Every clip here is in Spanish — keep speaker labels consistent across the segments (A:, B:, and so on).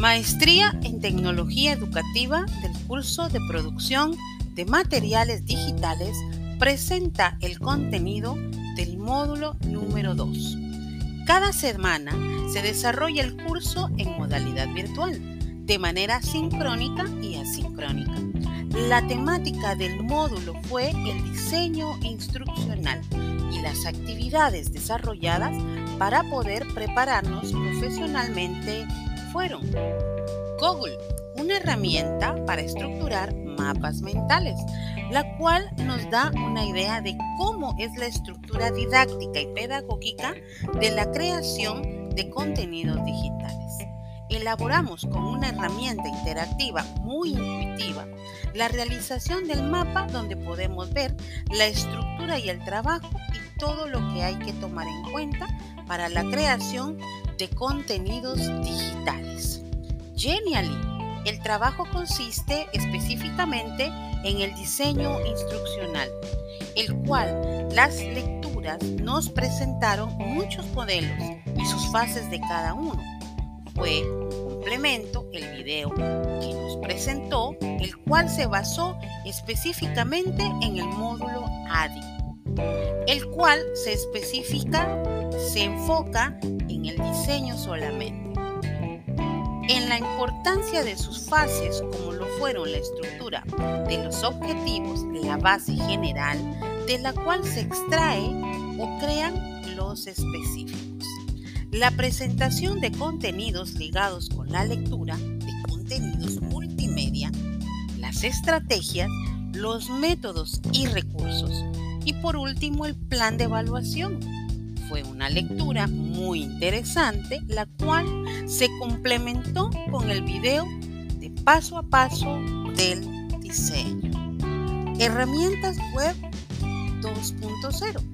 A: Maestría en Tecnología Educativa del curso de Producción de Materiales Digitales presenta el contenido del módulo número 2. Cada semana se desarrolla el curso en modalidad virtual, de manera sincrónica y asincrónica. La temática del módulo fue el diseño instruccional y las actividades desarrolladas para poder prepararnos profesionalmente fueron Google, una herramienta para estructurar mapas mentales, la cual nos da una idea de cómo es la estructura didáctica y pedagógica de la creación de contenidos digitales. Elaboramos con una herramienta interactiva muy intuitiva la realización del mapa donde podemos ver la estructura y el trabajo y todo lo que hay que tomar en cuenta para la creación de contenidos digitales. Genially, el trabajo consiste específicamente en el diseño instruccional, el cual las lecturas nos presentaron muchos modelos y sus fases de cada uno. Fue un complemento el video que nos presentó, el cual se basó específicamente en el módulo ADI, el cual se especifica, se enfoca en el diseño solamente en la importancia de sus fases como lo fueron la estructura de los objetivos, la base general de la cual se extrae o crean los específicos. La presentación de contenidos ligados con la lectura de contenidos multimedia, las estrategias, los métodos y recursos. Y por último, el plan de evaluación fue una lectura muy interesante, la cual se complementó con el video de paso a paso del diseño. Herramientas web 2.0.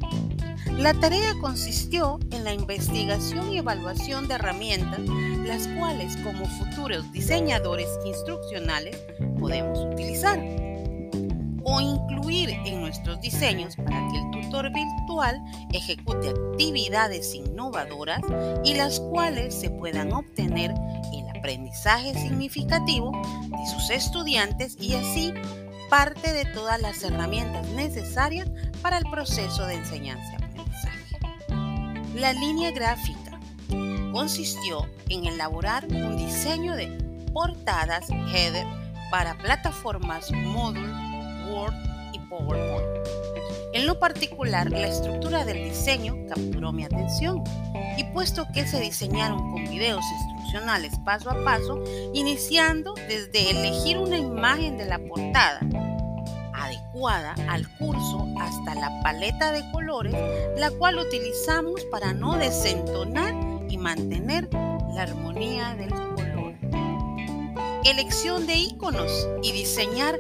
A: La tarea consistió en la investigación y evaluación de herramientas, las cuales como futuros diseñadores instruccionales podemos utilizar o incluir en nuestros diseños para que el tutor virtual ejecute actividades innovadoras y las cuales se puedan obtener el aprendizaje significativo de sus estudiantes y así parte de todas las herramientas necesarias para el proceso de enseñanza-aprendizaje. La línea gráfica consistió en elaborar un diseño de portadas header para plataformas módulo Word y PowerPoint. En lo particular, la estructura del diseño capturó mi atención y puesto que se diseñaron con videos instruccionales paso a paso, iniciando desde elegir una imagen de la portada adecuada al curso hasta la paleta de colores, la cual utilizamos para no desentonar y mantener la armonía del. Elección de iconos y diseñar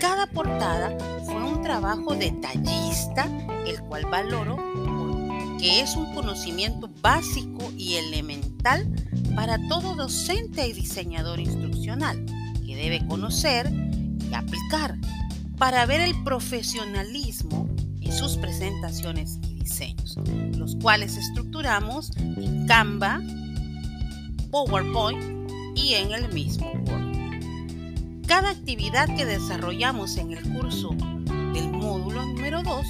A: cada portada fue un trabajo detallista, el cual valoro porque es un conocimiento básico y elemental para todo docente y diseñador instruccional, que debe conocer y aplicar para ver el profesionalismo en sus presentaciones y diseños, los cuales estructuramos en Canva, PowerPoint y en el mismo Word. Cada actividad que desarrollamos en el curso del módulo número 2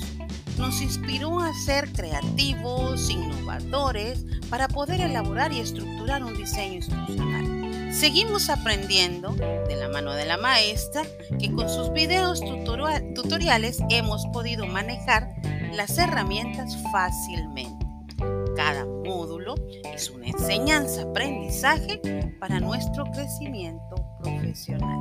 A: nos inspiró a ser creativos, innovadores, para poder elaborar y estructurar un diseño instruccional. Seguimos aprendiendo de la mano de la maestra que con sus videos tutoriales hemos podido manejar las herramientas fácilmente. Módulo es una enseñanza-aprendizaje para nuestro crecimiento profesional.